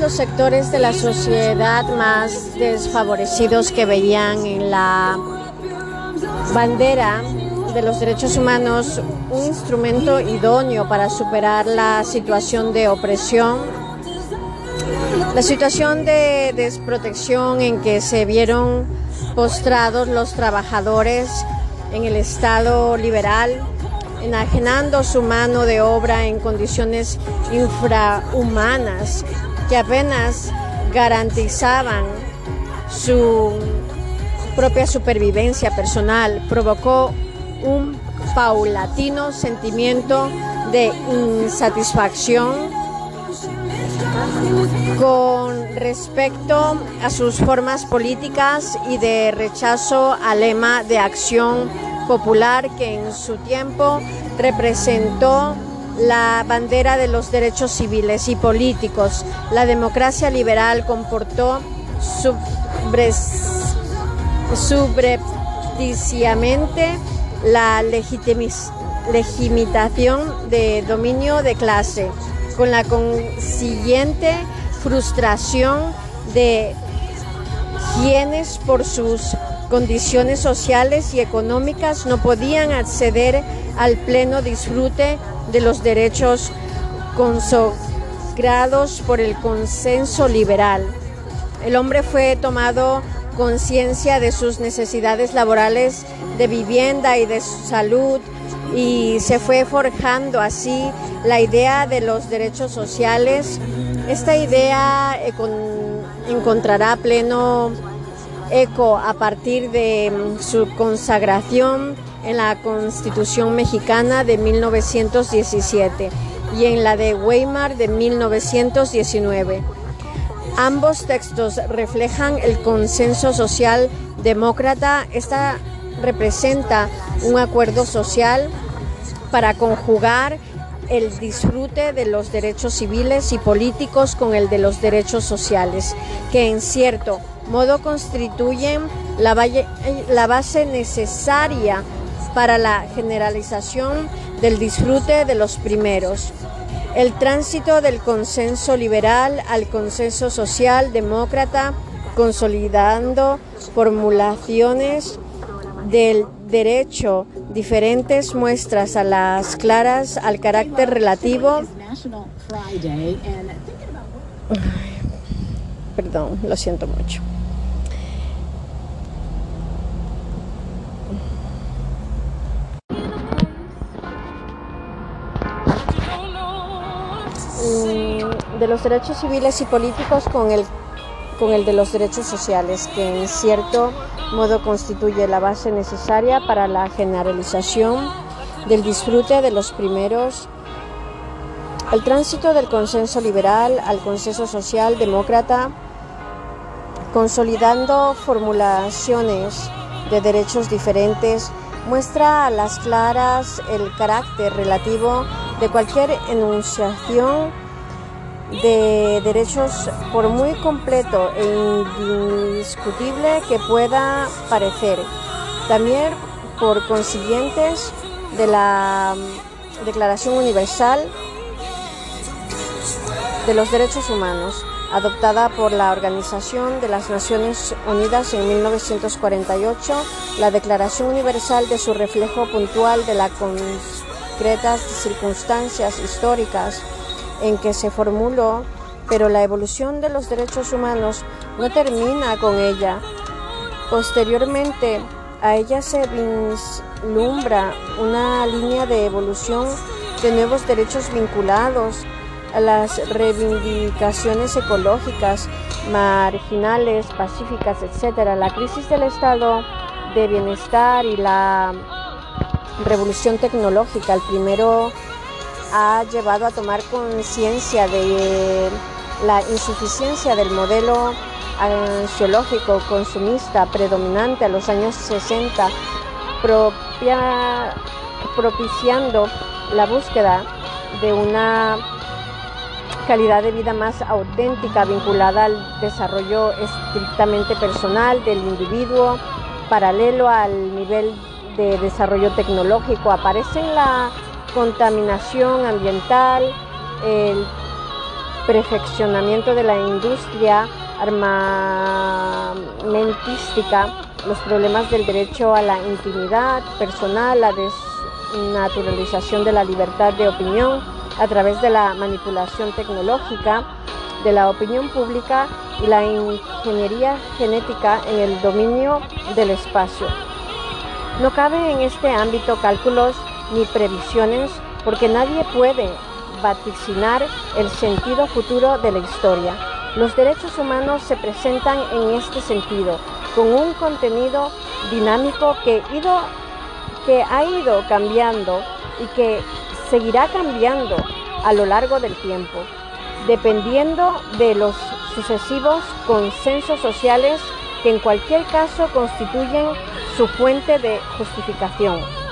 los sectores de la sociedad más desfavorecidos que veían en la bandera de los derechos humanos un instrumento idóneo para superar la situación de opresión, la situación de desprotección en que se vieron postrados los trabajadores en el Estado liberal, enajenando su mano de obra en condiciones infrahumanas que apenas garantizaban su propia supervivencia personal, provocó un paulatino sentimiento de insatisfacción con respecto a sus formas políticas y de rechazo al lema de acción popular que en su tiempo representó la bandera de los derechos civiles y políticos. La democracia liberal comportó subrepticiamente la legitimación de dominio de clase, con la consiguiente frustración de quienes por sus condiciones sociales y económicas no podían acceder al pleno disfrute de los derechos consagrados por el consenso liberal. El hombre fue tomado conciencia de sus necesidades laborales de vivienda y de salud y se fue forjando así la idea de los derechos sociales. Esta idea encontrará pleno eco a partir de mm, su consagración en la Constitución mexicana de 1917 y en la de Weimar de 1919. Ambos textos reflejan el consenso social demócrata. Esta representa un acuerdo social para conjugar el disfrute de los derechos civiles y políticos con el de los derechos sociales, que en cierto modo constituyen la, base necesaria para la generalización del disfrute de los primeros. El tránsito del consenso liberal al consenso social demócrata, consolidando formulaciones del derecho, diferentes muestras a las claras al carácter relativo. Perdón, lo siento mucho. De los derechos civiles y políticos con el, con el de los derechos sociales, que en cierto modo constituye la base necesaria para la generalización del disfrute de los primeros el tránsito del consenso liberal al consenso social demócrata, consolidando formulaciones de derechos diferentes, muestra a las claras el carácter relativo de cualquier enunciación de derechos por muy completo e indiscutible que pueda parecer. También por consiguientes de la Declaración Universal de los Derechos Humanos, adoptada por la Organización de las Naciones Unidas en 1948, la Declaración Universal de su reflejo puntual de las concretas circunstancias históricas en que se formuló, pero la evolución de los derechos humanos no termina con ella. Posteriormente a ella se vislumbra una línea de evolución de nuevos derechos vinculados a las reivindicaciones ecológicas, marginales, pacíficas, etc. La crisis del estado de bienestar y la revolución tecnológica, el primero ha llevado a tomar conciencia de la insuficiencia del modelo ansiológico consumista predominante a los años 60, propiciando la búsqueda de una calidad de vida más auténtica vinculada al desarrollo estrictamente personal del individuo, paralelo al nivel de desarrollo tecnológico. Aparece en la contaminación ambiental, el perfeccionamiento de la industria armamentística, los problemas del derecho a la intimidad personal, la desnaturalización de la libertad de opinión a través de la manipulación tecnológica de la opinión pública y la ingeniería genética en el dominio del espacio. No cabe en este ámbito cálculos ni previsiones porque nadie puede vaticinar el sentido futuro de la historia. Los derechos humanos se presentan en este sentido, con un contenido dinámico que, ido, que ha ido cambiando y que seguirá cambiando a lo largo del tiempo, dependiendo de los sucesivos consensos sociales que en cualquier caso constituyen su fuente de justificación.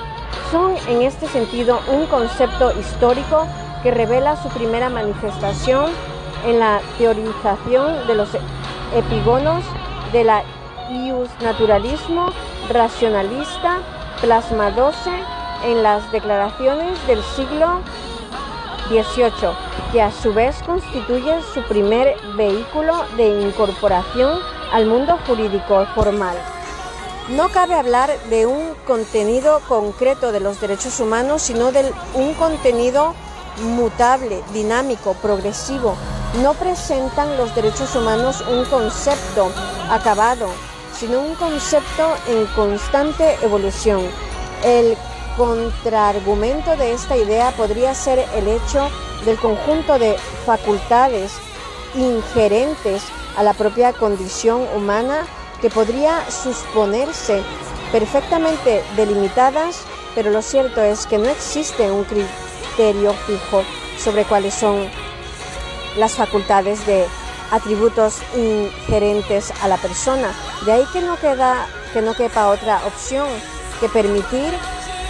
Son en este sentido un concepto histórico que revela su primera manifestación en la teorización de los epigonos de la ius naturalismo racionalista plasmadose en las declaraciones del siglo XVIII, que a su vez constituye su primer vehículo de incorporación al mundo jurídico formal. No cabe hablar de un contenido concreto de los derechos humanos, sino de un contenido mutable, dinámico, progresivo. No presentan los derechos humanos un concepto acabado, sino un concepto en constante evolución. El contraargumento de esta idea podría ser el hecho del conjunto de facultades ingerentes a la propia condición humana que podría suponerse perfectamente delimitadas, pero lo cierto es que no existe un criterio fijo sobre cuáles son las facultades de atributos inherentes a la persona. De ahí que no queda que no quepa otra opción que permitir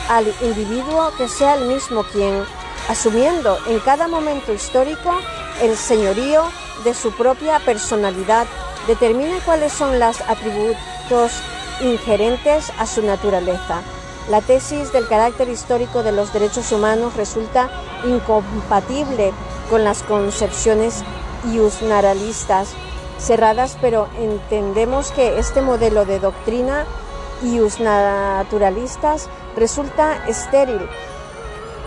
al individuo que sea el mismo quien, asumiendo en cada momento histórico el señorío de su propia personalidad determina cuáles son los atributos inherentes a su naturaleza. La tesis del carácter histórico de los derechos humanos resulta incompatible con las concepciones iusnaturalistas cerradas, pero entendemos que este modelo de doctrina iusnaturalistas resulta estéril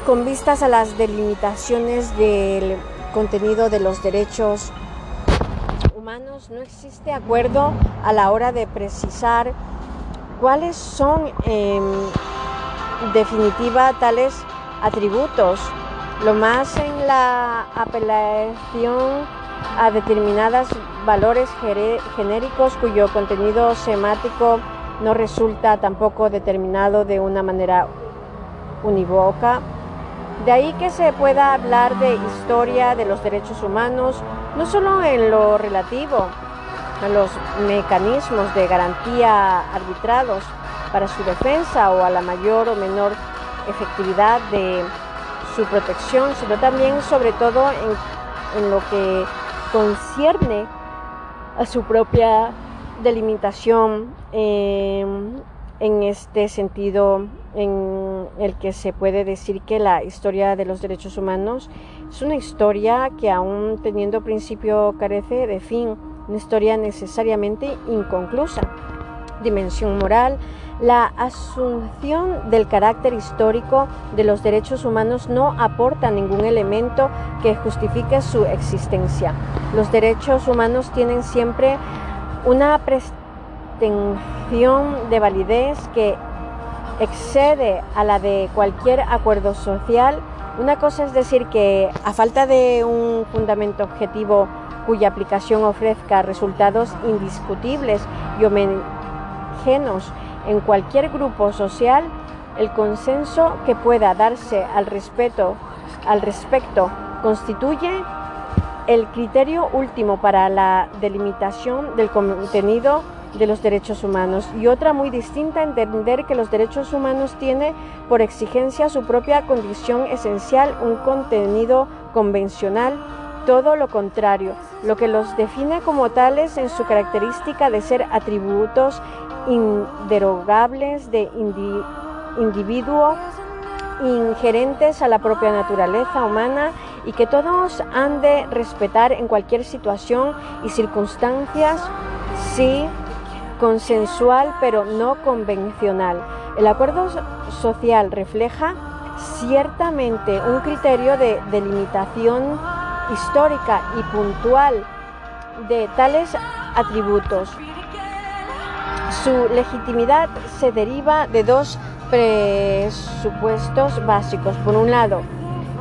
con vistas a las delimitaciones del contenido de los derechos no existe acuerdo a la hora de precisar cuáles son en definitiva tales atributos. Lo más en la apelación a determinados valores genéricos cuyo contenido semático no resulta tampoco determinado de una manera unívoca. De ahí que se pueda hablar de historia de los derechos humanos no solo en lo relativo a los mecanismos de garantía arbitrados para su defensa o a la mayor o menor efectividad de su protección, sino también sobre todo en, lo que concierne a su propia delimitación en este sentido en el que se puede decir que la historia de los derechos humanos es una historia que aún teniendo principio carece de fin, una historia necesariamente inconclusa. Dimensión moral, la asunción del carácter histórico de los derechos humanos no aporta ningún elemento que justifique su existencia. Los derechos humanos tienen siempre una pretensión de validez que excede a la de cualquier acuerdo social. Una cosa es decir que a falta de un fundamento objetivo cuya aplicación ofrezca resultados indiscutibles y homogeneos en cualquier grupo social, el consenso que pueda darse al, respeto, al respecto constituye el criterio último para la delimitación del contenido de los derechos humanos. Y otra muy distinta entender que los derechos humanos tiene por exigencia su propia condición esencial, un contenido convencional, todo lo contrario, lo que los define como tales en su característica de ser atributos inderogables de individuo ingerentes a la propia naturaleza humana y que todos han de respetar en cualquier situación y circunstancias, consensual pero no convencional. El acuerdo social refleja ciertamente un criterio de delimitación histórica y puntual de tales atributos. Su legitimidad se deriva de dos presupuestos básicos. Por un lado,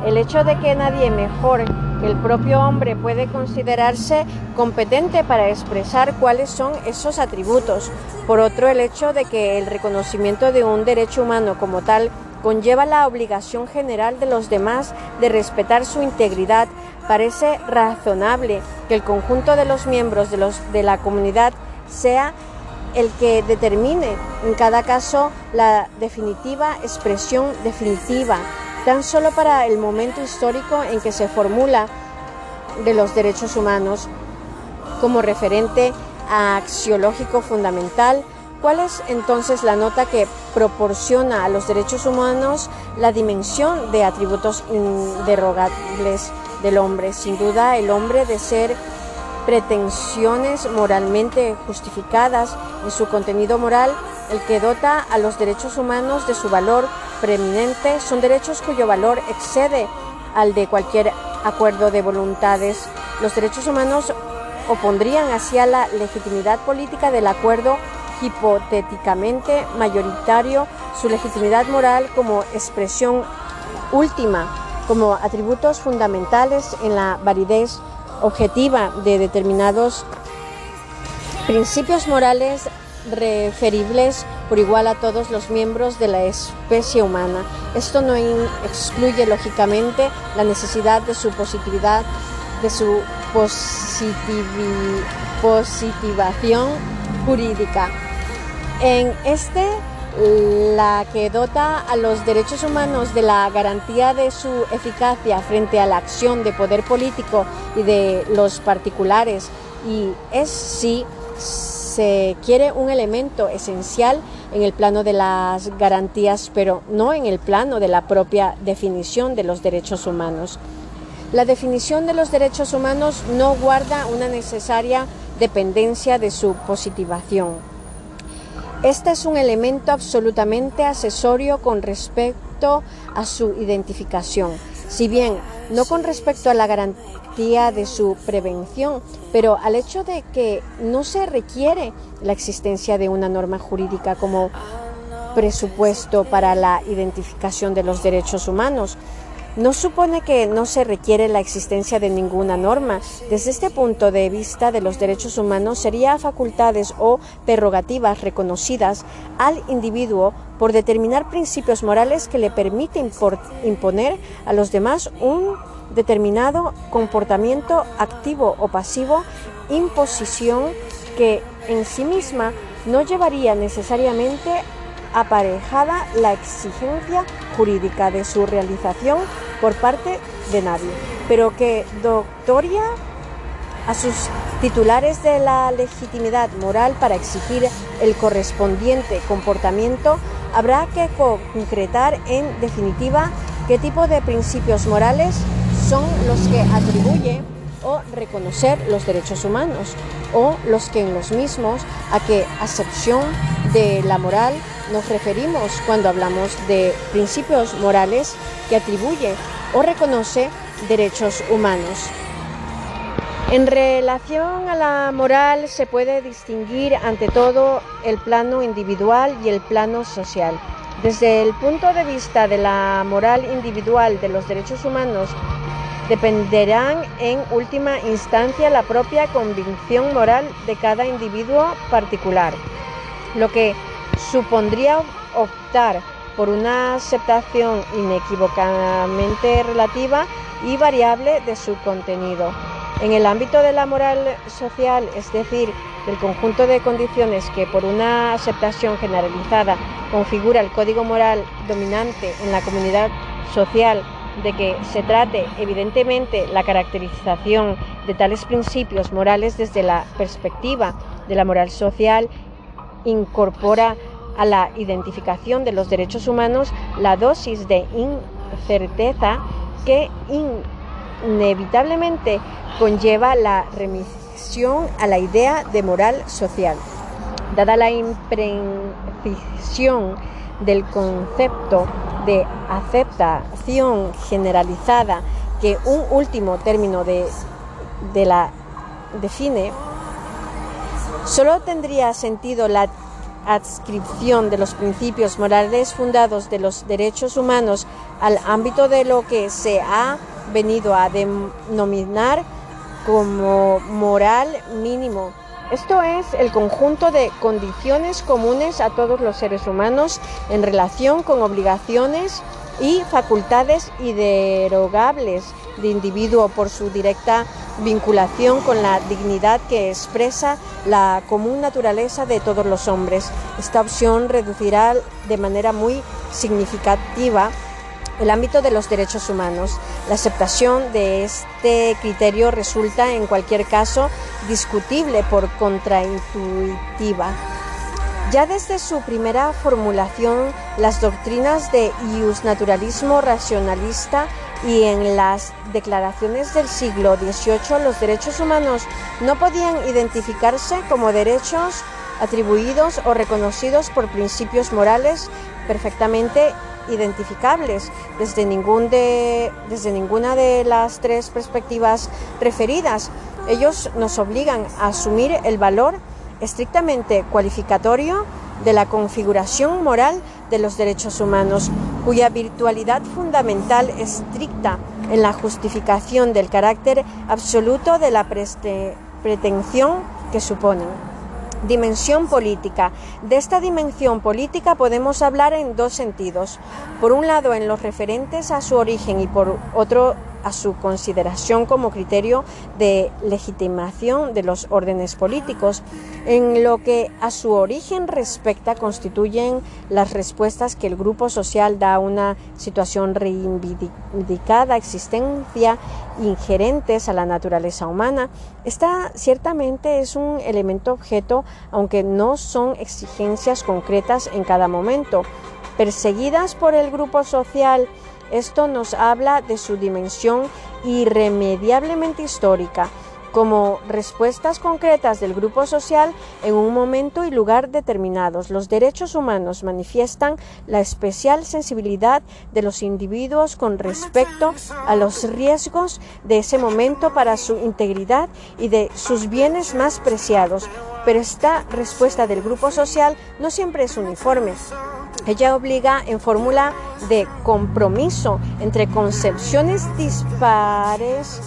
el hecho de que nadie mejor que el propio hombre puede considerarse competente para expresar cuáles son esos atributos. Por otro, el hecho de que el reconocimiento de un derecho humano como tal conlleva la obligación general de los demás de respetar su integridad. Parece razonable que el conjunto de los miembros de, los, de la comunidad sea el que determine en cada caso la definitiva expresión definitiva, tan solo para el momento histórico en que se formula de los derechos humanos como referente axiológico fundamental ¿Cuál es entonces la nota que proporciona a los derechos humanos la dimensión de atributos inderogables del hombre? Sin duda, el hombre de ser pretensiones moralmente justificadas en su contenido moral, el que dota a los derechos humanos de su valor son derechos cuyo valor excede al de cualquier acuerdo de voluntades. Los derechos humanos opondrían hacia la legitimidad política del acuerdo hipotéticamente mayoritario su legitimidad moral como expresión última, como atributos fundamentales en la validez objetiva de determinados principios morales referibles por igual a todos los miembros de la especie humana. Esto no excluye lógicamente la necesidad de su positividad, de su positivación jurídica. En este, la que dota a los derechos humanos de la garantía de su eficacia frente a la acción de poder político y de los particulares, y es si se quiere un elemento esencial en el plano de las garantías, pero no en el plano de la propia definición de los derechos humanos. La definición de los derechos humanos no guarda una necesaria dependencia de su positivación. Este es un elemento absolutamente accesorio con respecto a su identificación, si bien no con respecto a la garantía de su prevención, pero al hecho de que no se requiere la existencia de una norma jurídica como presupuesto para la identificación de los derechos humanos no supone que no se requiere la existencia de ninguna norma. Desde este punto de vista de los derechos humanos sería facultades o prerrogativas reconocidas al individuo por determinar principios morales que le permiten imponer a los demás un determinado comportamiento activo o pasivo, imposición que en sí misma no llevaría necesariamente aparejada la exigencia jurídica de su realización por parte de nadie, pero que doctoria a sus titulares de la legitimidad moral para exigir el correspondiente comportamiento, habrá que concretar en definitiva qué tipo de principios morales son los que atribuye o reconocer los derechos humanos o los que en los mismos a qué acepción de la moral nos referimos cuando hablamos de principios morales que atribuye o reconoce derechos humanos. En relación a la moral se puede distinguir ante todo el plano individual y el plano social. Desde el punto de vista de la moral individual de los derechos humanos, dependerán en última instancia la propia convicción moral de cada individuo particular, lo que supondría optar por una aceptación inequívocamente relativa y variable de su contenido. En el ámbito de la moral social, es decir, del conjunto de condiciones que por una aceptación generalizada configura el código moral dominante en la comunidad social, de que se trate evidentemente la caracterización de tales principios morales desde la perspectiva de la moral social, incorpora a la identificación de los derechos humanos la dosis de incerteza que inevitablemente conlleva la remisión a la idea de moral social. Dada la imprecisión del concepto de aceptación generalizada que un último término de, de la define, solo tendría sentido la adscripción de los principios morales fundados de los derechos humanos al ámbito de lo que se ha venido a denominar como moral mínimo. Esto es el conjunto de condiciones comunes a todos los seres humanos en relación con obligaciones y facultades inderogables de individuo por su directa vinculación con la dignidad que expresa la común naturaleza de todos los hombres. Esta opción reducirá de manera muy significativa el ámbito de los derechos humanos. La aceptación de este criterio resulta en cualquier caso discutible por contraintuitiva. Ya desde su primera formulación, las doctrinas de naturalismo racionalista y en las declaraciones del siglo XVIII los derechos humanos no podían identificarse como derechos atribuidos o reconocidos por principios morales perfectamente identificables desde, ningún de, desde ninguna de las tres perspectivas referidas. Ellos nos obligan a asumir el valor estrictamente cualificatorio de la configuración moral de los derechos humanos, cuya virtualidad fundamental estricta en la justificación del carácter absoluto de la pretensión que suponen. Dimensión política. De esta dimensión política podemos hablar en dos sentidos. Por un lado, en los referentes a su origen y por otro a su consideración como criterio de legitimación de los órdenes políticos. En lo que a su origen respecta, constituyen las respuestas que el grupo social da a una situación reivindicada, existencia ingerentes a la naturaleza humana. Esta ciertamente es un elemento objeto, aunque no son exigencias concretas en cada momento. Perseguidas por el grupo social, esto nos habla de su dimensión irremediablemente histórica, como respuestas concretas del grupo social en un momento y lugar determinados. Los derechos humanos manifiestan la especial sensibilidad de los individuos con respecto a los riesgos de ese momento para su integridad y de sus bienes más preciados. Pero esta respuesta del grupo social no siempre es uniforme. Ella obliga en fórmula de compromiso entre concepciones dispares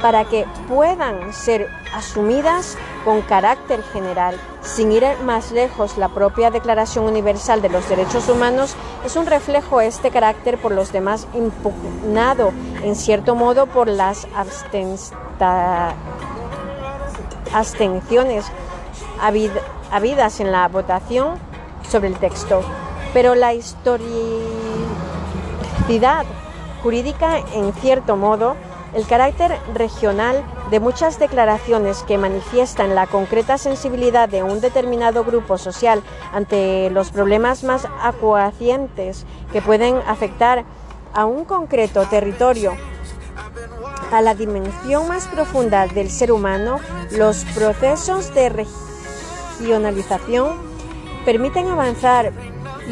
para que puedan ser asumidas con carácter general. Sin ir más lejos, la propia Declaración Universal de los Derechos Humanos es un reflejo de este carácter por los demás impugnado, en cierto modo, por las abstenciones habidas en la votación sobre el texto pero la historicidad jurídica, en cierto modo, el carácter regional de muchas declaraciones que manifiestan la concreta sensibilidad de un determinado grupo social ante los problemas más acuacientes que pueden afectar a un concreto territorio, a la dimensión más profunda del ser humano, los procesos de regionalización permiten avanzar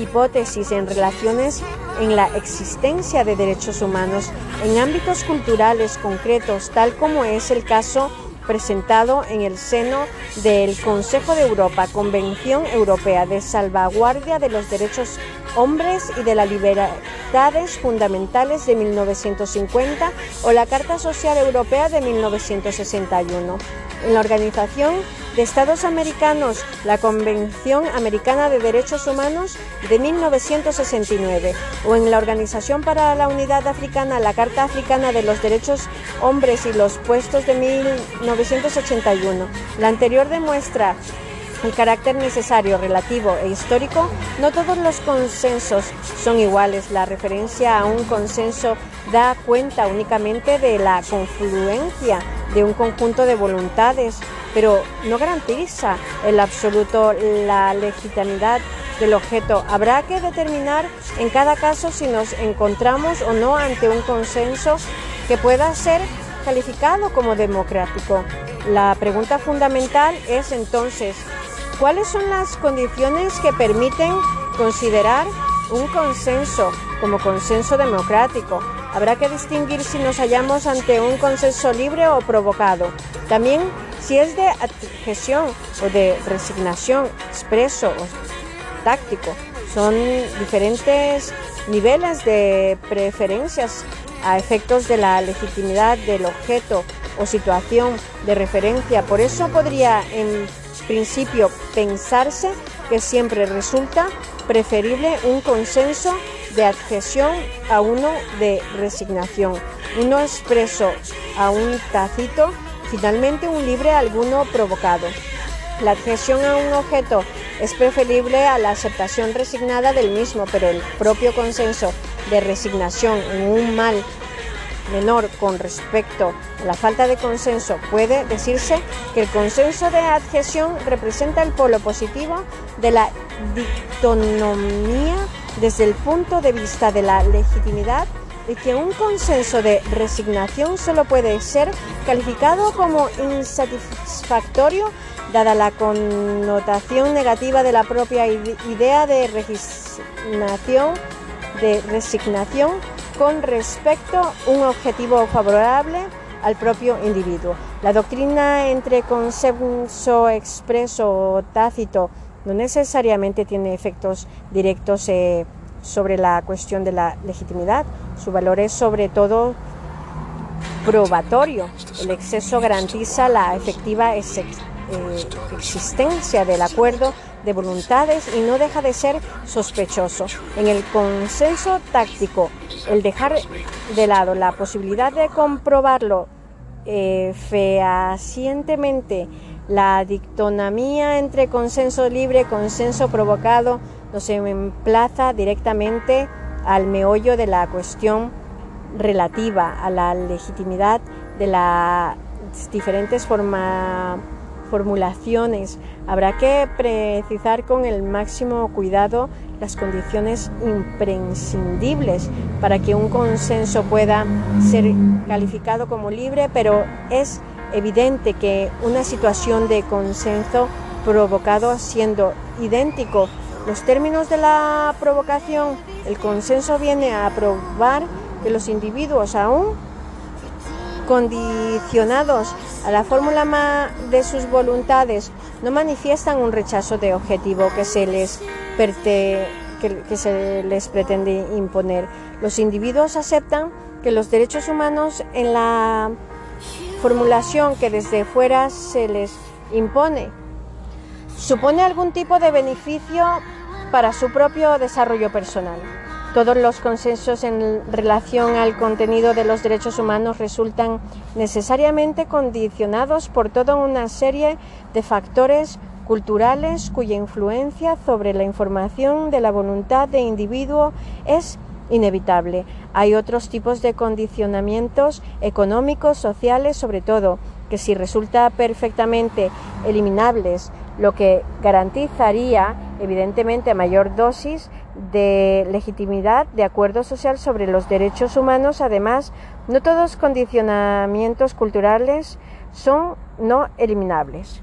hipótesis en relaciones en la existencia de derechos humanos en ámbitos culturales concretos, tal como es el caso presentado en el seno del Consejo de Europa, Convención Europea de Salvaguardia de los Derechos Hombres y de las Libertades Fundamentales de 1950 o la Carta Social Europea de 1961. En la Organización de Estados Americanos, la Convención Americana de Derechos Humanos de 1969, o en la Organización para la Unidad Africana, la Carta Africana de los Derechos Hombres y los Puestos de 1981. La anterior demuestra el carácter necesario, relativo e histórico, no todos los consensos son iguales. La referencia a un consenso da cuenta únicamente de la confluencia de un conjunto de voluntades, pero no garantiza el absoluto la legitimidad del objeto. Habrá que determinar en cada caso si nos encontramos o no ante un consenso que pueda ser calificado como democrático. La pregunta fundamental es entonces, ¿cuáles son las condiciones que permiten considerar un consenso como consenso democrático? Habrá que distinguir si nos hallamos ante un consenso libre o provocado. También si es de adhesión o de resignación, expreso o táctico. Son diferentes niveles de preferencias a efectos de la legitimidad del objeto o situación de referencia. Por eso podría en principio pensarse que siempre resulta preferible un consenso de adhesión a uno de resignación, uno expreso a un tácito, finalmente un libre alguno provocado. La adhesión a un objeto es preferible a la aceptación resignada del mismo, pero el propio consenso de resignación en un mal menor con respecto a la falta de consenso, puede decirse que el consenso de adhesión representa el polo positivo de la dictonomía desde el punto de vista de la legitimidad y que un consenso de resignación solo puede ser calificado como insatisfactorio dada la connotación negativa de la propia idea de resignación, de resignación con respecto a un objetivo favorable al propio individuo. La doctrina entre consenso expreso o tácito no necesariamente tiene efectos directos eh, sobre la cuestión de la legitimidad. Su valor es sobre todo probatorio. El exceso garantiza la efectiva eh, existencia del acuerdo de voluntades y no deja de ser sospechoso. En el consenso táctico, el dejar de lado la posibilidad de comprobarlo eh, fehacientemente, la dictonamía entre consenso libre y consenso provocado nos emplaza directamente al meollo de la cuestión relativa a la legitimidad de las diferentes formas formulaciones. Habrá que precisar con el máximo cuidado las condiciones imprescindibles para que un consenso pueda ser calificado como libre, pero es evidente que una situación de consenso provocado siendo idéntico los términos de la provocación, el consenso viene a probar que los individuos aún condicionados a la fórmula de sus voluntades no manifiestan un rechazo de objetivo que se les, que, se les pretende imponer. Los individuos aceptan que los derechos humanos en la formulación que desde fuera se les impone supone algún tipo de beneficio para su propio desarrollo personal. Todos los consensos en relación al contenido de los derechos humanos resultan necesariamente condicionados por toda una serie de factores culturales cuya influencia sobre la información de la voluntad de individuo es inevitable. Hay otros tipos de condicionamientos económicos, sociales, sobre todo, que si resulta perfectamente eliminables, lo que garantizaría evidentemente mayor dosis de legitimidad de acuerdo social sobre los derechos humanos. Además, no todos condicionamientos culturales son no eliminables.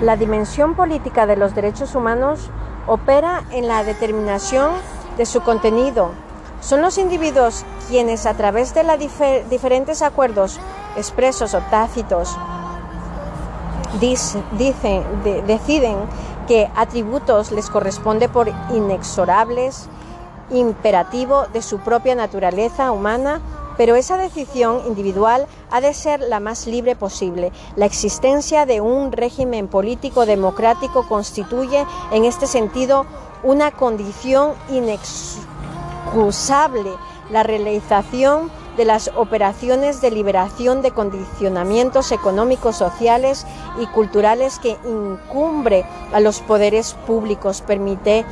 La dimensión política de los derechos humanos opera en la determinación de su contenido. Son los individuos quienes a través de los diferentes acuerdos expresos o tácitos dicen, deciden qué atributos les corresponde por inexorables, imperativo de su propia naturaleza humana pero esa decisión individual ha de ser la más libre posible. La existencia de un régimen político democrático constituye, en este sentido, una condición inexcusable. La realización de las operaciones de liberación de condicionamientos económicos, sociales y culturales que incumbre a los poderes públicos permite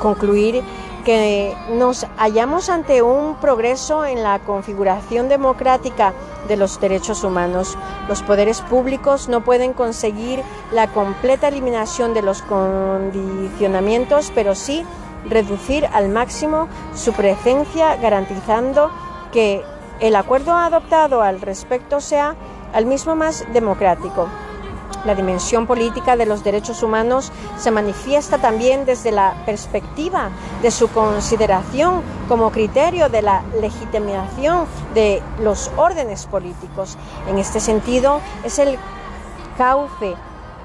concluir que nos hallamos ante un progreso en la configuración democrática de los derechos humanos. Los poderes públicos no pueden conseguir la completa eliminación de los condicionamientos, pero sí reducir al máximo su presencia garantizando que el acuerdo adoptado al respecto sea al mismo más democrático. La dimensión política de los derechos humanos se manifiesta también desde la perspectiva de su consideración como criterio de la legitimación de los órdenes políticos. En este sentido, es el cauce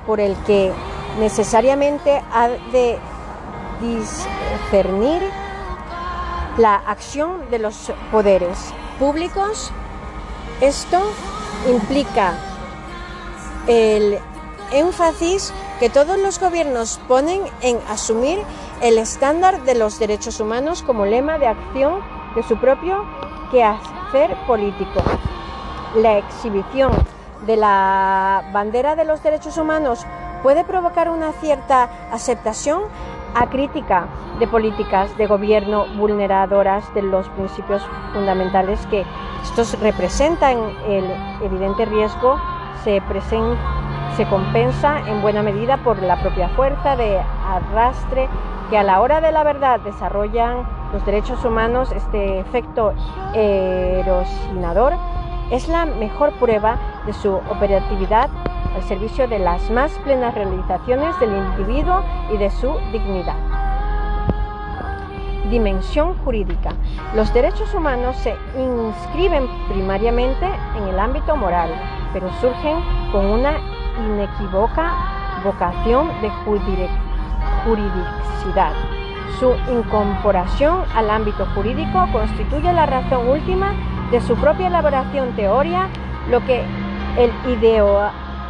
por el que necesariamente ha de discernir la acción de los poderes públicos. Esto implica el énfasis que todos los gobiernos ponen en asumir el estándar de los derechos humanos como lema de acción de su propio quehacer político. La exhibición de la bandera de los derechos humanos puede provocar una cierta aceptación a crítica de políticas de gobierno vulneradoras de los principios fundamentales que estos representan el evidente riesgo se, compensa en buena medida por la propia fuerza de arrastre que a la hora de la verdad desarrollan los derechos humanos, este efecto erosinador es la mejor prueba de su operatividad al servicio de las más plenas realizaciones del individuo y de su dignidad. Dimensión jurídica. Los derechos humanos se inscriben primariamente en el ámbito moral, pero surgen con una inequívoca vocación de juridicidad. Su incorporación al ámbito jurídico constituye la razón última de su propia elaboración teoría, lo que el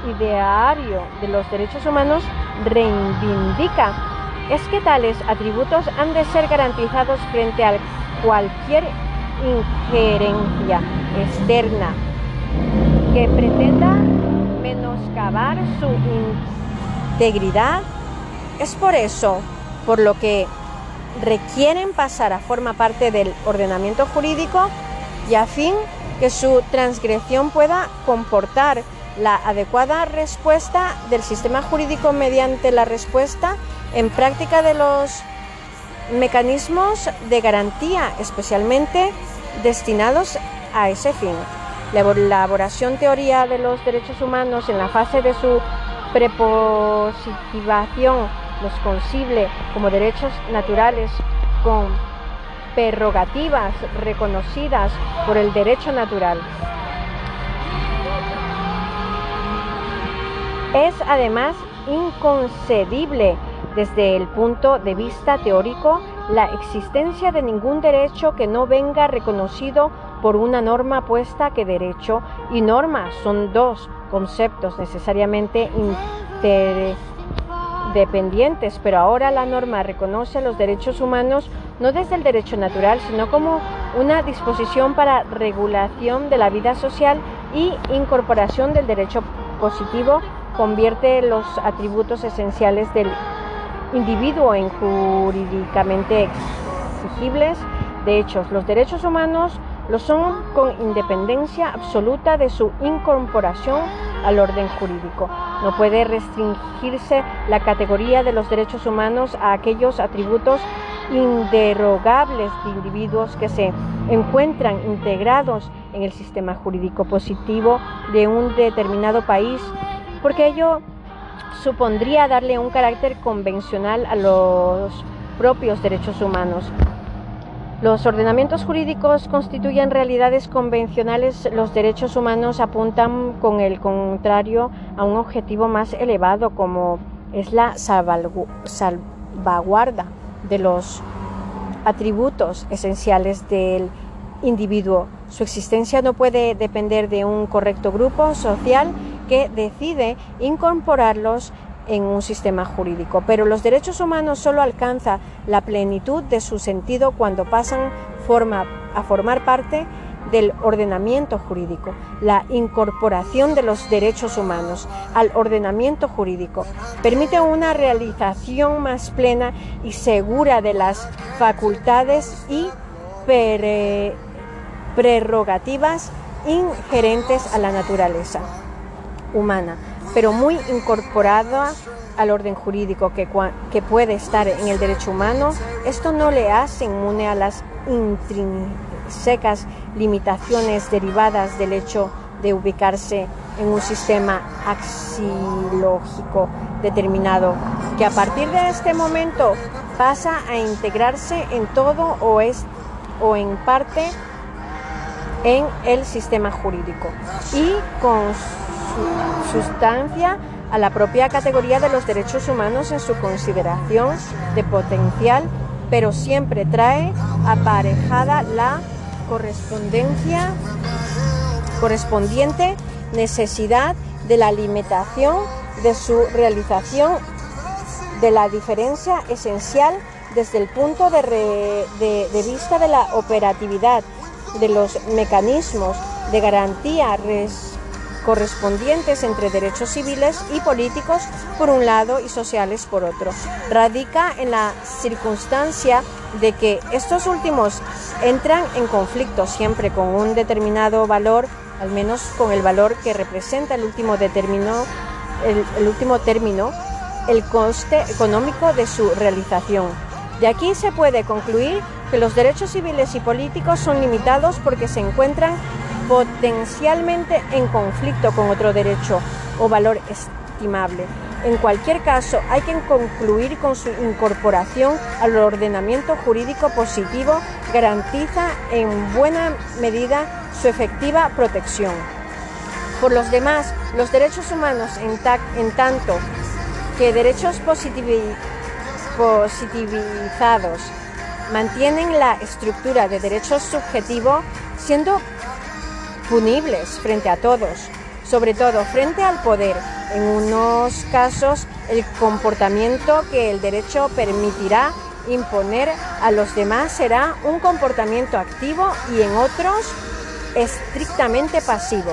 ideario de los derechos humanos reivindica es que tales atributos han de ser garantizados frente a cualquier injerencia externa que pretenda menoscabar su integridad. Es por eso por lo que requieren pasar a formar parte del ordenamiento jurídico y a fin que su transgresión pueda comportar la adecuada respuesta del sistema jurídico mediante la respuesta en práctica de los mecanismos de garantía especialmente destinados a ese fin. La elaboración teoría de los derechos humanos en la fase de su prepositivación los concibe como derechos naturales con prerrogativas reconocidas por el derecho natural. Es además inconcebible desde el punto de vista teórico la existencia de ningún derecho que no venga reconocido por una norma puesta que derecho y norma. Son dos conceptos necesariamente interdependientes, pero ahora la norma reconoce los derechos humanos no desde el derecho natural, sino como una disposición para regulación de la vida social y incorporación del derecho positivo convierte los atributos esenciales del individuo en jurídicamente exigibles de hechos. Los derechos humanos lo son con independencia absoluta de su incorporación al orden jurídico. No puede restringirse la categoría de los derechos humanos a aquellos atributos inderogables de individuos que se encuentran integrados en el sistema jurídico positivo de un determinado país porque ello supondría darle un carácter convencional a los propios derechos humanos. Los ordenamientos jurídicos constituyen realidades convencionales, los derechos humanos apuntan con el contrario a un objetivo más elevado como es la salvaguarda de los atributos esenciales del individuo. Su existencia no puede depender de un correcto grupo social que decide incorporarlos en un sistema jurídico. Pero los derechos humanos solo alcanzan la plenitud de su sentido cuando pasan forma, a formar parte del ordenamiento jurídico, la incorporación de los derechos humanos al ordenamiento jurídico permite una realización más plena y segura de las facultades y prerrogativas inherentes a la naturaleza humana, pero muy incorporada al orden jurídico que, que, puede estar en el derecho humano, esto no le hace inmune a las intrínsecas limitaciones derivadas del hecho de ubicarse en un sistema axiológico determinado, que a partir de este momento pasa a integrarse en todo o, es, o en parte en el sistema jurídico y con sustancia a la propia categoría de los derechos humanos en su consideración de potencial, pero siempre trae aparejada la correspondencia correspondiente necesidad de la limitación de su realización de la diferencia esencial desde el punto de, de vista de la operatividad de los mecanismos de garantía correspondientes entre derechos civiles y políticos por un lado y sociales por otro. Radica en la circunstancia de que estos últimos entran en conflicto siempre con un determinado valor, al menos con el valor que representa el último, determinó, el último término, el coste económico de su realización. De aquí se puede concluir que los derechos civiles y políticos son limitados porque se encuentran potencialmente en conflicto con otro derecho o valor estimable. En cualquier caso, hay que concluir con su incorporación al ordenamiento jurídico positivo garantiza en buena medida su efectiva protección. Por los demás, los derechos humanos, en, tanto que derechos positivizados, mantienen la estructura de derecho subjetivo siendo punibles frente a todos, sobre todo frente al poder. En unos casos, el comportamiento que el derecho permitirá imponer a los demás será un comportamiento activo y en otros estrictamente pasivo.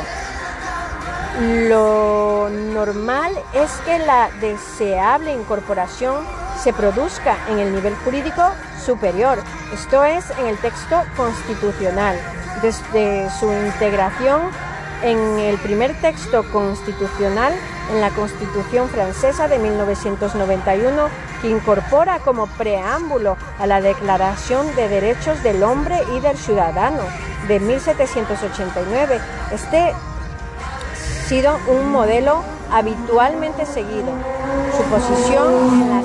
Lo normal es que la deseable incorporación se produzca en el nivel jurídico superior, esto es, en el texto constitucional desde su integración en el primer texto constitucional en la Constitución francesa de 1991, que incorpora como preámbulo a la Declaración de Derechos del Hombre y del Ciudadano de 1789. Este ha sido un modelo habitualmente seguido. Su posición en la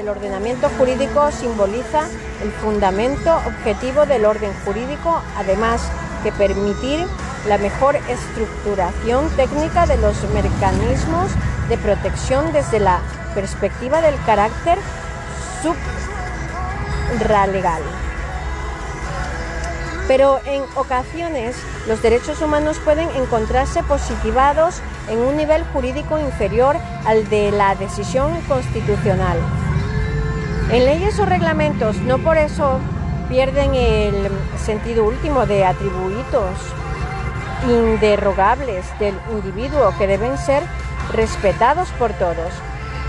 del ordenamiento jurídico simboliza el fundamento objetivo del orden jurídico, además que permitir la mejor estructuración técnica de los mecanismos de protección desde la perspectiva del carácter supralegal. Pero en ocasiones los derechos humanos pueden encontrarse positivados en un nivel jurídico inferior al de la decisión constitucional. En leyes o reglamentos no por eso pierden el sentido último de atributos inderrogables del individuo que deben ser respetados por todos.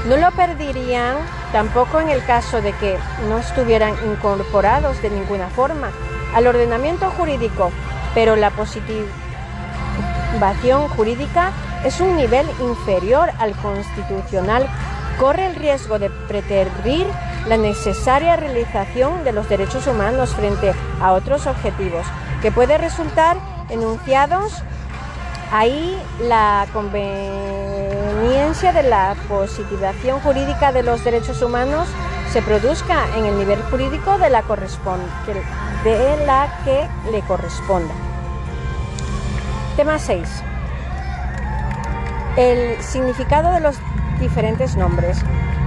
No lo perderían tampoco en el caso de que no estuvieran incorporados de ninguna forma al ordenamiento jurídico, pero la positivación jurídica es un nivel inferior al constitucional, corre el riesgo de preterir la necesaria realización de los derechos humanos frente a otros objetivos, que puede resultar enunciados ahí la conveniencia de la positivación jurídica de los derechos humanos se produzca en el nivel jurídico de la, de la que le corresponda. Tema 6. El significado de los diferentes nombres.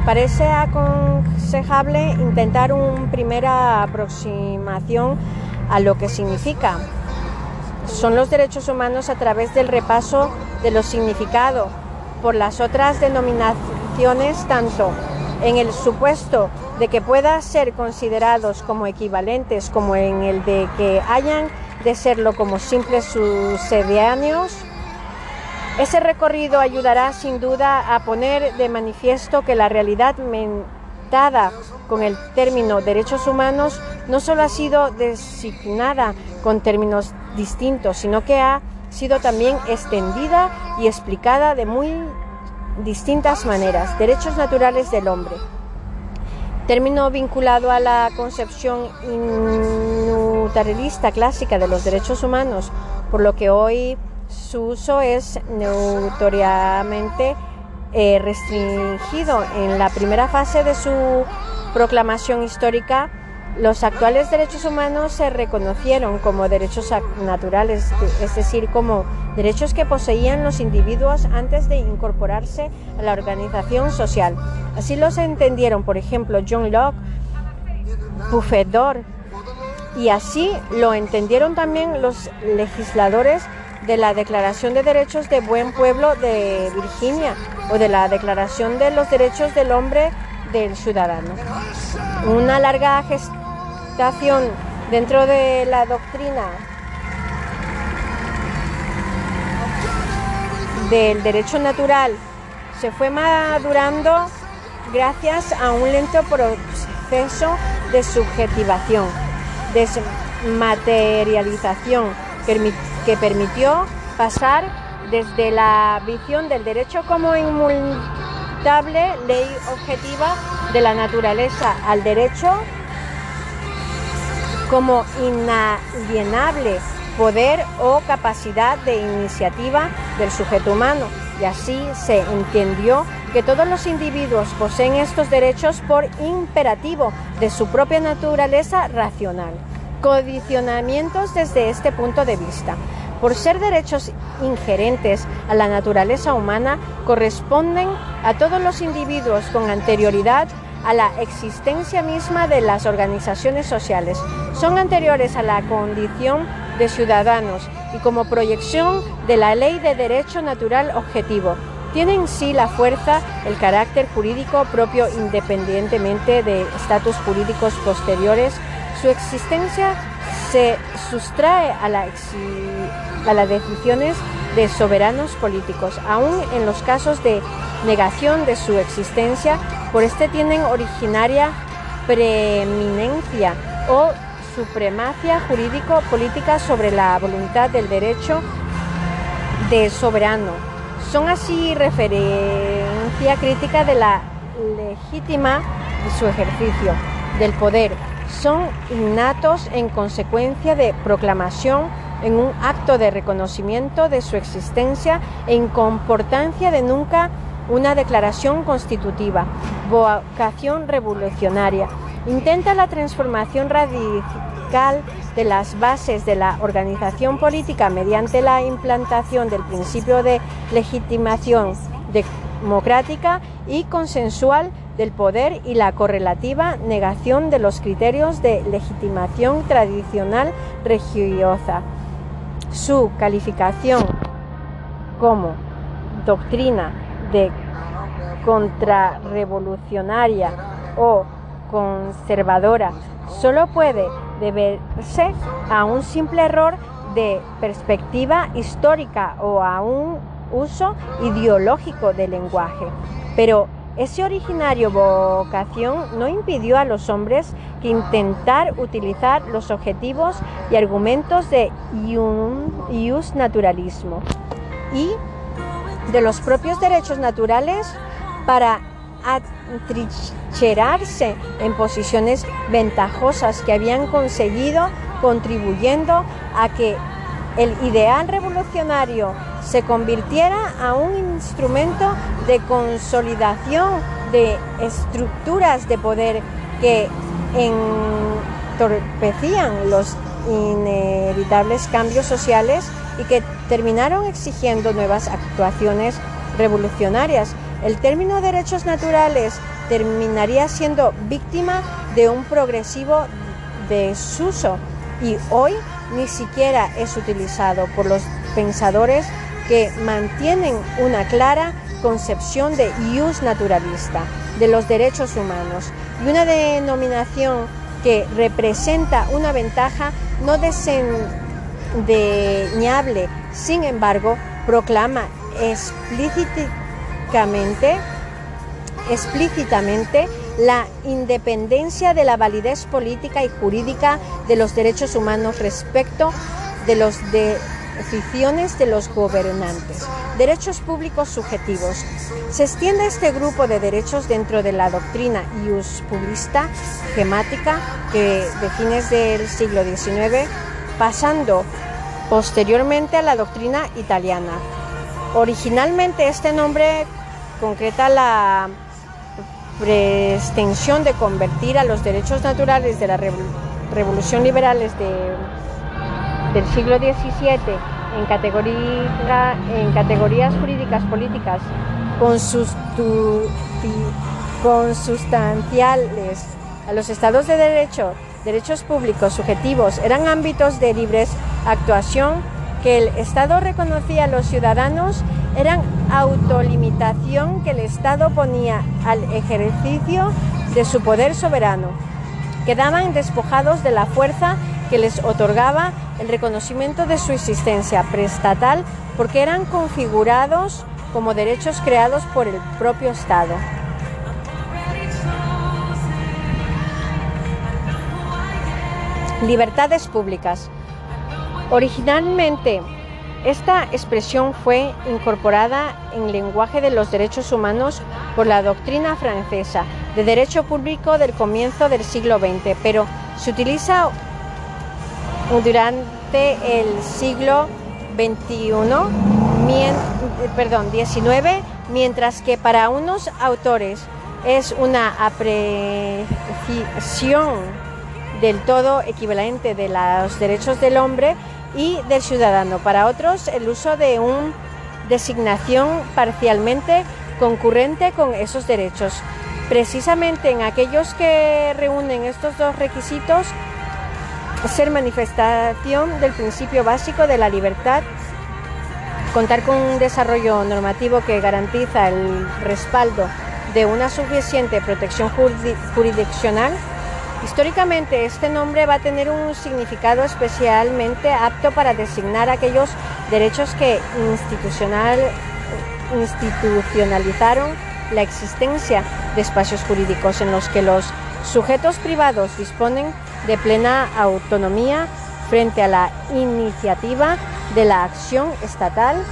Parece aconsejable intentar una primera aproximación a lo que significa. Son los derechos humanos a través del repaso de los significados por las otras denominaciones, tanto en el supuesto de que puedan ser considerados como equivalentes como en el de que hayan de serlo como simples sucedáneos, ese recorrido ayudará sin duda a poner de manifiesto que la realidad mentada con el término derechos humanos no solo ha sido designada con términos distintos, sino que ha sido también extendida y explicada de muy distintas maneras. Derechos naturales del hombre. Término vinculado a la concepción inutarelista clásica de los derechos humanos, por lo que hoy su uso es notoriamente eh, restringido. En la primera fase de su proclamación histórica, los actuales derechos humanos se reconocieron como derechos naturales, es decir, como derechos que poseían los individuos antes de incorporarse a la organización social. Así los entendieron, por ejemplo, John Locke, Buffedor, y así lo entendieron también los legisladores de la Declaración de Derechos de Buen Pueblo de Virginia o de la Declaración de los Derechos del Hombre del Ciudadano. Una larga gestación dentro de la doctrina del derecho natural se fue madurando gracias a un lento proceso de subjetivación, desmaterialización que permitió pasar desde la visión del derecho como inmutable ley objetiva de la naturaleza al derecho como inalienable poder o capacidad de iniciativa del sujeto humano. Y así se entendió que todos los individuos poseen estos derechos por imperativo de su propia naturaleza racional condicionamientos desde este punto de vista. Por ser derechos ingerentes a la naturaleza humana, corresponden a todos los individuos con anterioridad a la existencia misma de las organizaciones sociales. Son anteriores a la condición de ciudadanos y como proyección de la ley de derecho natural objetivo. Tienen en sí la fuerza, el carácter jurídico propio independientemente de estatus jurídicos posteriores su existencia se sustrae a, las decisiones de soberanos políticos, aun en los casos de negación de su existencia, por este tienen originaria preeminencia o supremacia jurídico-política sobre la voluntad del derecho de soberano. Son así referencia crítica de la legítima de su ejercicio del poder son innatos en consecuencia de proclamación en un acto de reconocimiento de su existencia en comportancia de nunca una declaración constitutiva, vocación revolucionaria. Intenta la transformación radical de las bases de la organización política mediante la implantación del principio de legitimación democrática y consensual del poder y la correlativa negación de los criterios de legitimación tradicional religiosa. Su calificación como doctrina de contrarrevolucionaria o conservadora solo puede deberse a un simple error de perspectiva histórica o a un uso ideológico del lenguaje. Pero ese originario vocación no impidió a los hombres que intentar utilizar los objetivos y argumentos de ius naturalismo y de los propios derechos naturales para atrincherarse en posiciones ventajosas que habían conseguido contribuyendo a que el ideal revolucionario se convirtiera a un instrumento de consolidación de estructuras de poder que entorpecían los inevitables cambios sociales y que terminaron exigiendo nuevas actuaciones revolucionarias. El término derechos naturales terminaría siendo víctima de un progresivo desuso y hoy ni siquiera es utilizado por los pensadores que mantienen una clara concepción de ius naturalista de los derechos humanos y una denominación que representa una ventaja no desdeñable. Sin embargo, proclama explícitamente, explícitamente la independencia de la validez política y jurídica de los derechos humanos respecto de los decisiones de los gobernantes. Derechos públicos subjetivos. Se extiende este grupo de derechos dentro de la doctrina ius publista gemática que de fines del siglo XIX, pasando posteriormente a la doctrina italiana. Originalmente este nombre concreta la pretensión de convertir a los derechos naturales de la revolución liberales de, del siglo XVII en, categoría, en categorías jurídicas políticas consustanciales a los estados de derecho, derechos públicos subjetivos, eran ámbitos de libre actuación que el Estado reconocía a los ciudadanos eran autolimitación que el Estado ponía al ejercicio de su poder soberano. Quedaban despojados de la fuerza que les otorgaba el reconocimiento de su existencia preestatal porque eran configurados como derechos creados por el propio Estado. Libertades públicas. Originalmente esta expresión fue incorporada en lenguaje de los derechos humanos por la doctrina francesa de derecho público del comienzo del siglo XX, pero se utiliza durante el siglo XXI, perdón, XIX, mientras que para unos autores es una apreciación del todo equivalente de los derechos del hombre y del ciudadano. Para otros, el uso de una designación parcialmente concurrente con esos derechos. Precisamente en aquellos que reúnen estos dos requisitos, ser manifestación del principio básico de la libertad, contar con un desarrollo normativo que garantiza el respaldo de una suficiente protección jurisdiccional. Históricamente este nombre va a tener un significado especialmente apto para designar aquellos derechos que institucional, institucionalizaron la existencia de espacios jurídicos en los que los sujetos privados disponen de plena autonomía frente a la iniciativa de la acción estatal,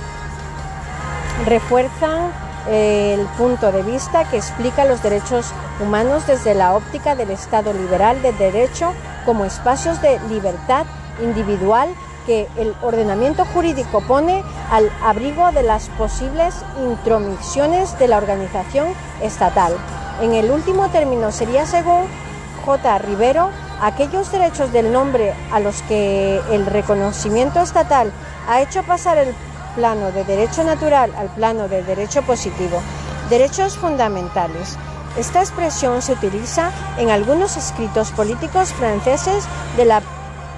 refuerzan el punto de vista que explica los derechos humanos desde la óptica del Estado liberal de derecho como espacios de libertad individual que el ordenamiento jurídico pone al abrigo de las posibles intromisiones de la organización estatal. En el último término sería, según J. Rivero, aquellos derechos del nombre a los que el reconocimiento estatal ha hecho pasar el plano de derecho natural al plano de derecho positivo. Derechos fundamentales. Esta expresión se utiliza en algunos escritos políticos franceses de la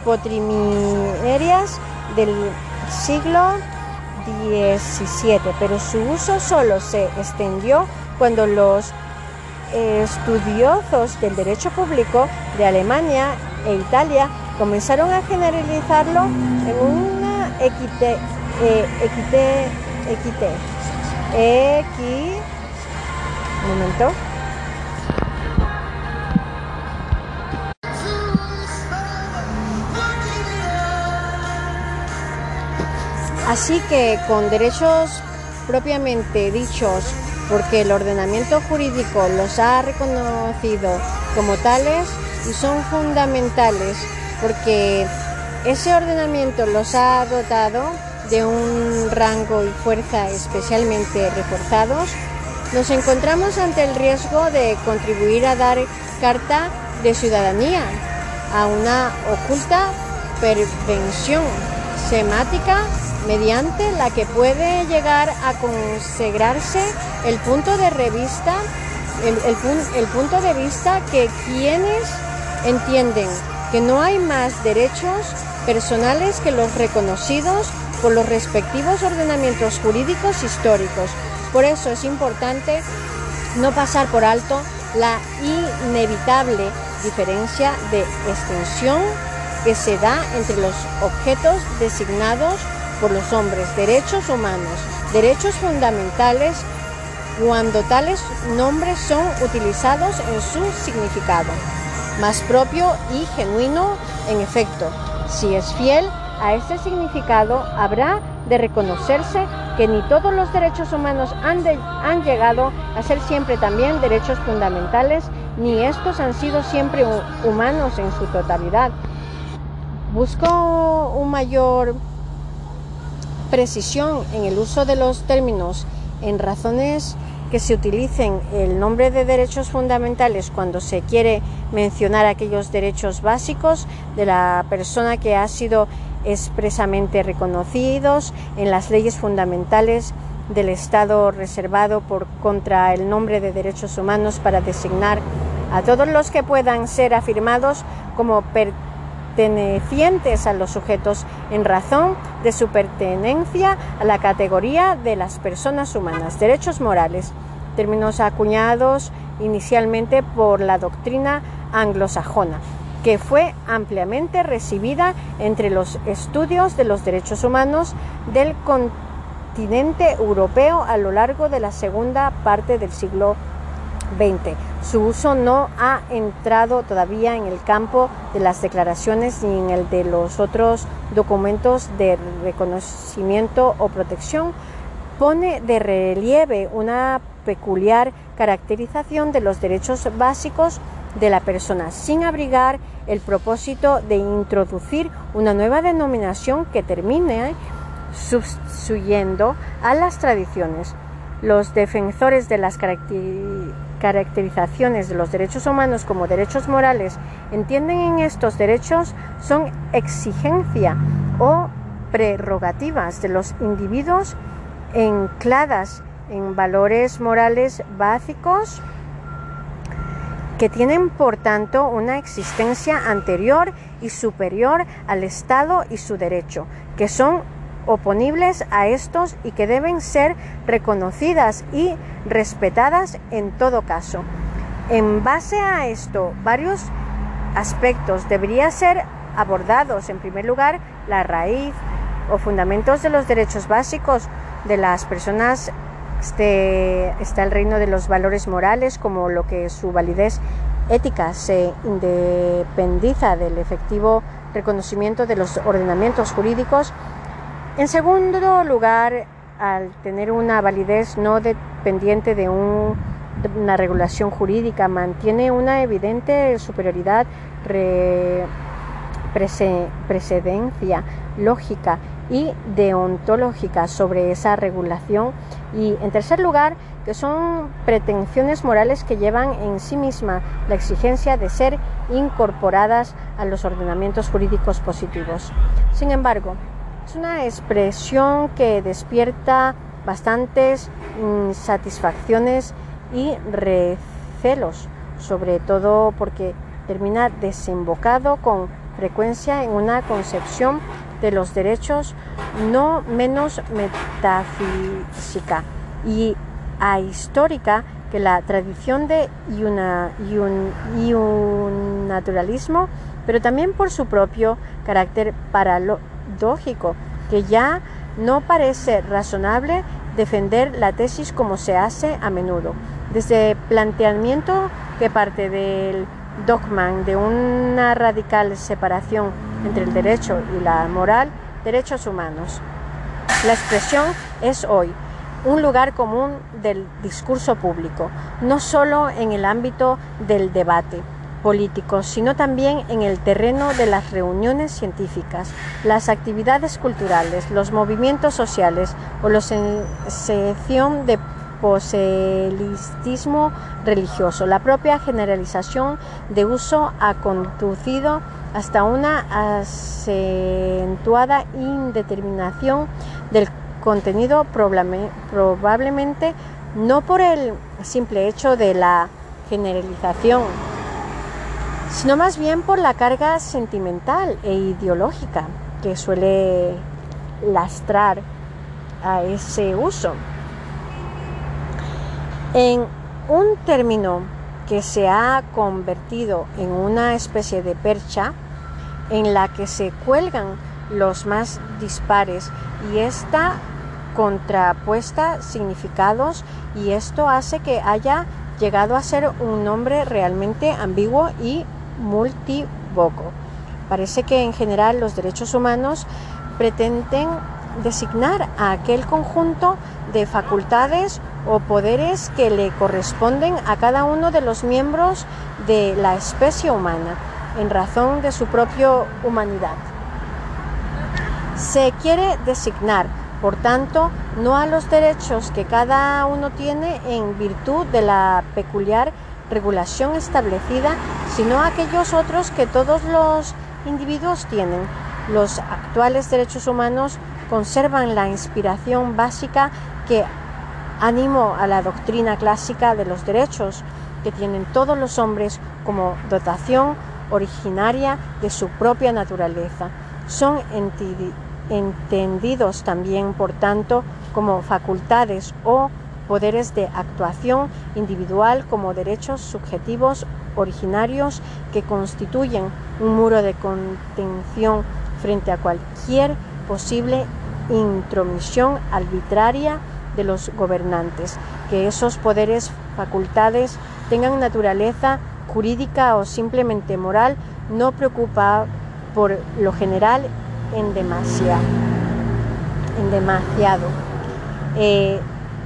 potrimerias del siglo XVII, pero su uso solo se extendió cuando los estudiosos del derecho público de Alemania e Italia comenzaron a generalizarlo en una equite, eh, equite, equite, equi, un momento. Así que con derechos propiamente dichos, porque el ordenamiento jurídico los ha reconocido como tales y son fundamentales, porque ese ordenamiento los ha dotado de un rango y fuerza especialmente reforzados, nos encontramos ante el riesgo de contribuir a dar carta de ciudadanía a una oculta pervención semática mediante la que puede llegar a consagrarse el punto de el, punto de vista que quienes entienden que no hay más derechos personales que los reconocidos por los respectivos ordenamientos jurídicos históricos. Por eso es importante no pasar por alto la inevitable diferencia de extensión que se da entre los objetos designados por los hombres, derechos humanos, derechos fundamentales, cuando tales nombres son utilizados en su significado más propio y genuino en efecto. Si es fiel a este significado, habrá de reconocerse que ni todos los derechos humanos han, han llegado a ser siempre también derechos fundamentales, ni estos han sido siempre humanos en su totalidad. Busco un mayor precisión en el uso de los términos en razones que se utilicen. El nombre de derechos fundamentales cuando se quiere mencionar aquellos derechos básicos de la persona que ha sido expresamente reconocidos en las leyes fundamentales del Estado reservado por contra el nombre de derechos humanos para designar a todos los que puedan ser afirmados como pertenecientes a los sujetos en razón de su pertenencia a la categoría de las personas humanas, derechos morales, términos acuñados inicialmente por la doctrina anglosajona que fue ampliamente recibida entre los estudios de los derechos humanos del continente europeo a lo largo de la segunda parte del siglo XX. Su uso no ha entrado todavía en el campo de las declaraciones ni en el de los otros documentos de reconocimiento o protección. Pone de relieve una peculiar caracterización de los derechos básicos de la persona sin abrigar el propósito de introducir una nueva denominación que termine sustituyendo a las tradiciones. Los defensores de las caracterizaciones de los derechos humanos como derechos morales entienden en estos derechos son exigencia o prerrogativas de los individuos encladas en valores morales básicos que tienen por tanto una existencia anterior y superior al Estado y su derecho, que son oponibles a estos y que deben ser reconocidas y respetadas en todo caso. En base a esto, varios aspectos deberían ser abordados. En primer lugar, la raíz o fundamentos de los derechos básicos de las personas este, está el reino de los valores morales, como lo que su validez ética se independiza del efectivo reconocimiento de los ordenamientos jurídicos. En segundo lugar, al tener una validez no dependiente de, una regulación jurídica, mantiene una evidente superioridad, precedencia lógica y deontológica sobre esa regulación y en tercer lugar que son pretensiones morales que llevan en sí misma la exigencia de ser incorporadas a los ordenamientos jurídicos positivos. Sin embargo, es una expresión que despierta bastantes insatisfacciones y recelos, sobre todo porque termina desembocado con frecuencia en una concepción de los derechos no menos metafísica y ahistórica que la tradición de un, naturalismo, pero también por su propio carácter paradójico, que ya no parece razonable defender la tesis como se hace a menudo, desde planteamiento que parte del dogma de una radical separación entre el derecho y la moral, derechos humanos. La expresión es hoy un lugar común del discurso público, no solo en el ámbito del debate político, sino también en el terreno de las reuniones científicas, las actividades culturales, los movimientos sociales o la sección de poselitismo religioso. La propia generalización de uso ha conducido hasta una acentuada indeterminación del contenido probablemente no por el simple hecho de la generalización, sino más bien por la carga sentimental e ideológica que suele lastrar a ese uso. En un término que se ha convertido en una especie de percha, en la que se cuelgan los más dispares y esta contrapuesta significados y esto hace que haya llegado a ser un nombre realmente ambiguo y multivoco. Parece que en general los derechos humanos pretenden designar a aquel conjunto de facultades o poderes que le corresponden a cada uno de los miembros de la especie humana en razón de su propia humanidad. Se quiere designar, por tanto, no a los derechos que cada uno tiene en virtud de la peculiar regulación establecida, sino aquellos otros que todos los individuos tienen. Los actuales derechos humanos conservan la inspiración básica que animó a la doctrina clásica de los derechos que tienen todos los hombres como dotación originaria de su propia naturaleza. Son entendidos también, por tanto, como facultades o poderes de actuación individual como derechos subjetivos originarios que constituyen un muro de contención frente a cualquier posible intromisión arbitraria de los gobernantes, que esos poderes, facultades tengan naturaleza jurídica o simplemente moral, no preocupa por lo general en demasiado. En demasiado. Eh,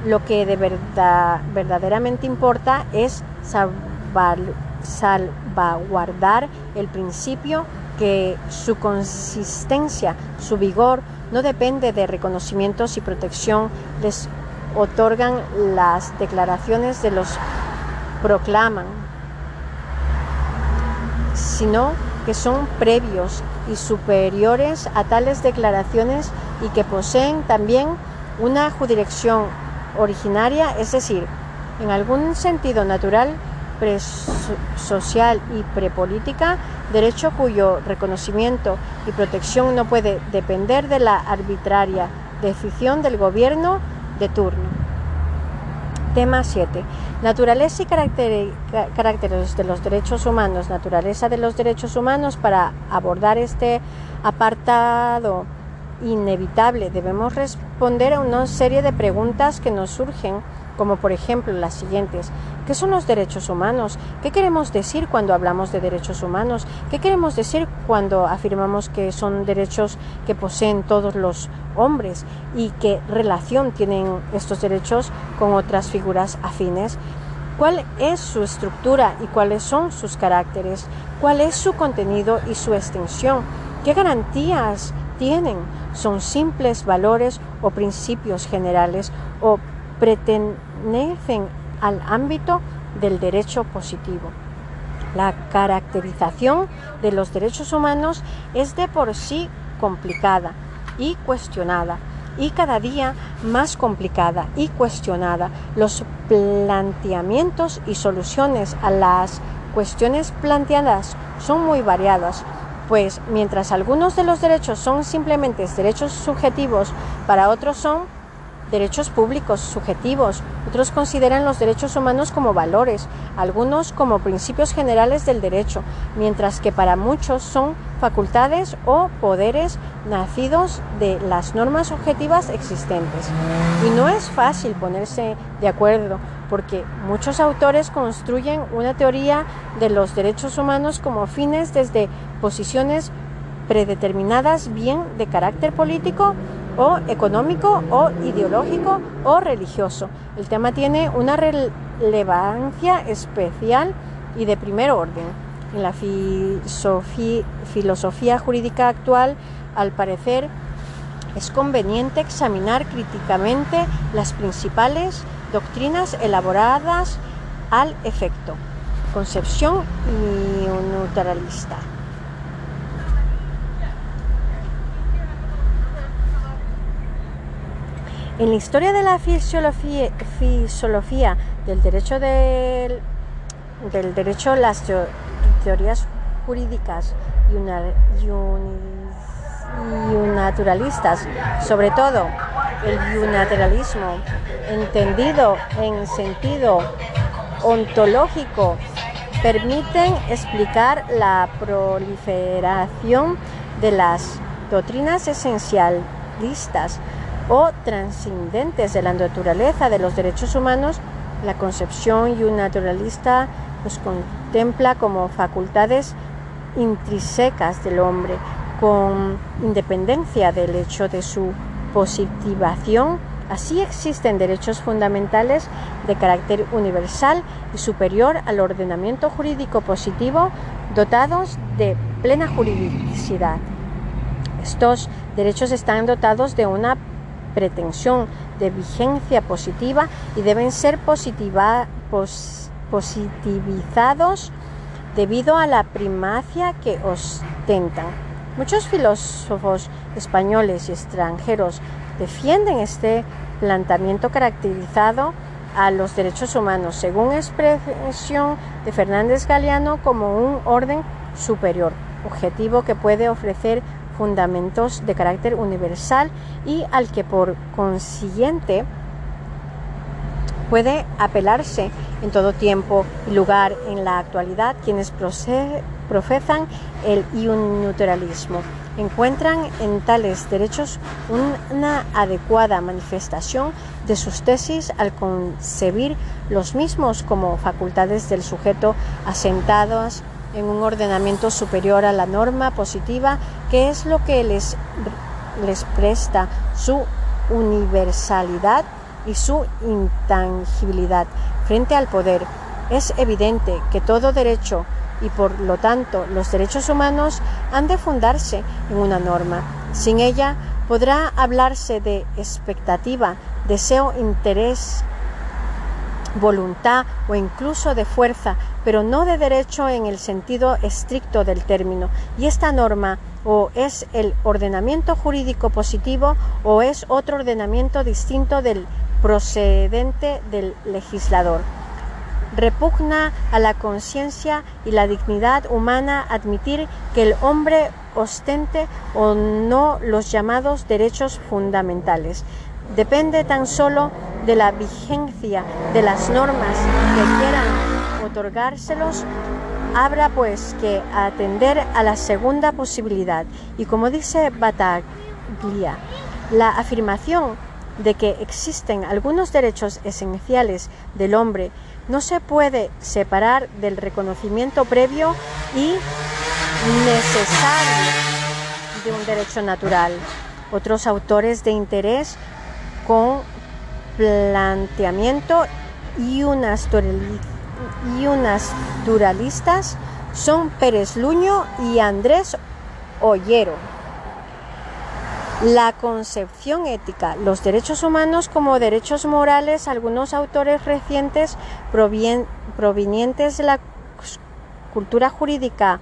lo que de verdad, verdaderamente importa es salvaguardar el principio que su consistencia, su vigor, no depende de reconocimientos y protección les otorgan las declaraciones de los proclaman, sino que son previos y superiores a tales declaraciones y que poseen también una jurisdicción originaria, es decir, en algún sentido natural, social y prepolítica, derecho cuyo reconocimiento y protección no puede depender de la arbitraria decisión del gobierno de turno. Tema 7. Naturaleza y caracteres de los derechos humanos. Naturaleza de los derechos humanos. Para abordar este apartado inevitable debemos responder a una serie de preguntas que nos surgen como por ejemplo las siguientes. ¿Qué son los derechos humanos? ¿Qué queremos decir cuando hablamos de derechos humanos? ¿Qué queremos decir cuando afirmamos que son derechos que poseen todos los hombres? ¿Y qué relación tienen estos derechos con otras figuras afines? ¿Cuál es su estructura y cuáles son sus caracteres? ¿Cuál es su contenido y su extensión? ¿Qué garantías tienen? ¿Son simples valores o principios generales o pertenecen al ámbito del derecho positivo. La caracterización de los derechos humanos es de por sí complicada y cuestionada y cada día más complicada y cuestionada. Los planteamientos y soluciones a las cuestiones planteadas son muy variadas, pues mientras algunos de los derechos son simplemente derechos subjetivos, para otros son derechos públicos subjetivos, otros consideran los derechos humanos como valores, algunos como principios generales del derecho, mientras que para muchos son facultades o poderes nacidos de las normas objetivas existentes. Y no es fácil ponerse de acuerdo porque muchos autores construyen una teoría de los derechos humanos como fines desde posiciones predeterminadas bien de carácter político o económico o ideológico o religioso. El tema tiene una relevancia especial y de primer orden. En la filosofía jurídica actual, al parecer, es conveniente examinar críticamente las principales doctrinas elaboradas al efecto. Concepción neutralista. En la historia de la fisiología, del derecho del, derecho, las teorías jurídicas y, naturalistas, sobre todo el unilateralismo, entendido en sentido ontológico permiten explicar la proliferación de las doctrinas esencialistas o trascendentes de la naturaleza de los derechos humanos, la concepción y un naturalista los contempla como facultades intrínsecas del hombre, con independencia del hecho de su positivación. Así existen derechos fundamentales de carácter universal y superior al ordenamiento jurídico positivo dotados de plena juridicidad. Estos derechos están dotados de una pretensión de vigencia positiva y deben ser positivizados debido a la primacia que ostentan. Muchos filósofos españoles y extranjeros defienden este planteamiento caracterizado a los derechos humanos, según expresión de Fernández Galeano, como un orden superior, objetivo que puede ofrecer fundamentos de carácter universal y al que por consiguiente puede apelarse en todo tiempo y lugar en la actualidad quienes profesan el unilateralismo. Encuentran en tales derechos una adecuada manifestación de sus tesis al concebir los mismos como facultades del sujeto asentadas en un ordenamiento superior a la norma positiva, que es lo que les, les presta su universalidad y su intangibilidad frente al poder. Es evidente que todo derecho y por lo tanto los derechos humanos han de fundarse en una norma. Sin ella podrá hablarse de expectativa, deseo, interés, voluntad o incluso de fuerza, pero no de derecho en el sentido estricto del término. Y esta norma o es el ordenamiento jurídico positivo o es otro ordenamiento distinto del procedente del legislador. Repugna a la conciencia y la dignidad humana admitir que el hombre ostente o no los llamados derechos fundamentales. Depende tan solo de la vigencia de las normas que quieran otorgárselos, habrá pues que atender a la segunda posibilidad. Y como dice Bataglia, la afirmación de que existen algunos derechos esenciales del hombre no se puede separar del reconocimiento previo y necesario de un derecho natural. Otros autores de interés con planteamiento y unas, y unas duralistas son Pérez Luño y Andrés Ollero. La concepción ética, los derechos humanos como derechos morales, algunos autores recientes provenientes de la cultura jurídica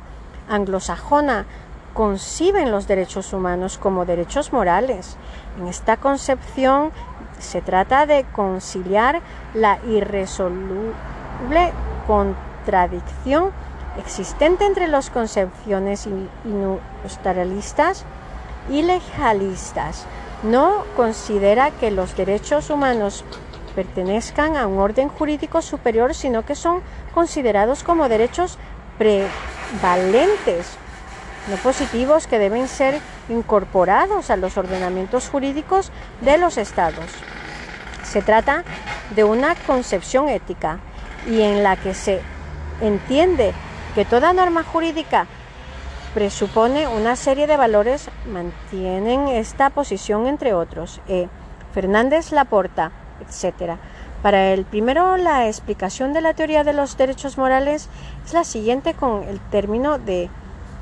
anglosajona conciben los derechos humanos como derechos morales. En esta concepción se trata de conciliar la irresoluble contradicción existente entre las concepciones industrialistas y legalistas. No considera que los derechos humanos pertenezcan a un orden jurídico superior, sino que son considerados como derechos prevalentes no positivos que deben ser incorporados a los ordenamientos jurídicos de los estados. Se trata de una concepción ética y en la que se entiende que toda norma jurídica presupone una serie de valores, mantienen esta posición entre otros. E. Fernández Laporta, etc. Para el primero, la explicación de la teoría de los derechos morales es la siguiente con el término de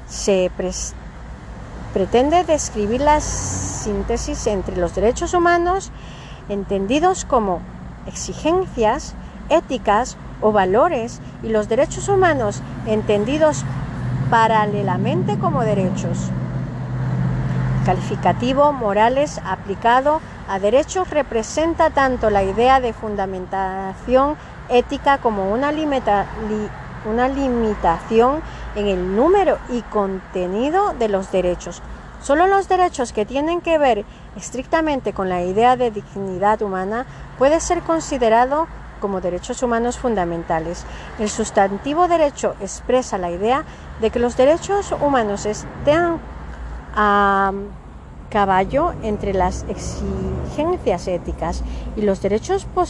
se pretende describir la síntesis entre los derechos humanos entendidos como exigencias éticas o valores y los derechos humanos entendidos paralelamente como derechos. Calificativo morales aplicado a derechos representa tanto la idea de fundamentación ética como una, una limitación en el número y contenido de los derechos. Solo los derechos que tienen que ver estrictamente con la idea de dignidad humana puede ser considerado como derechos humanos fundamentales. El sustantivo derecho expresa la idea de que los derechos humanos estén a caballo entre las exigencias éticas y los derechos posibles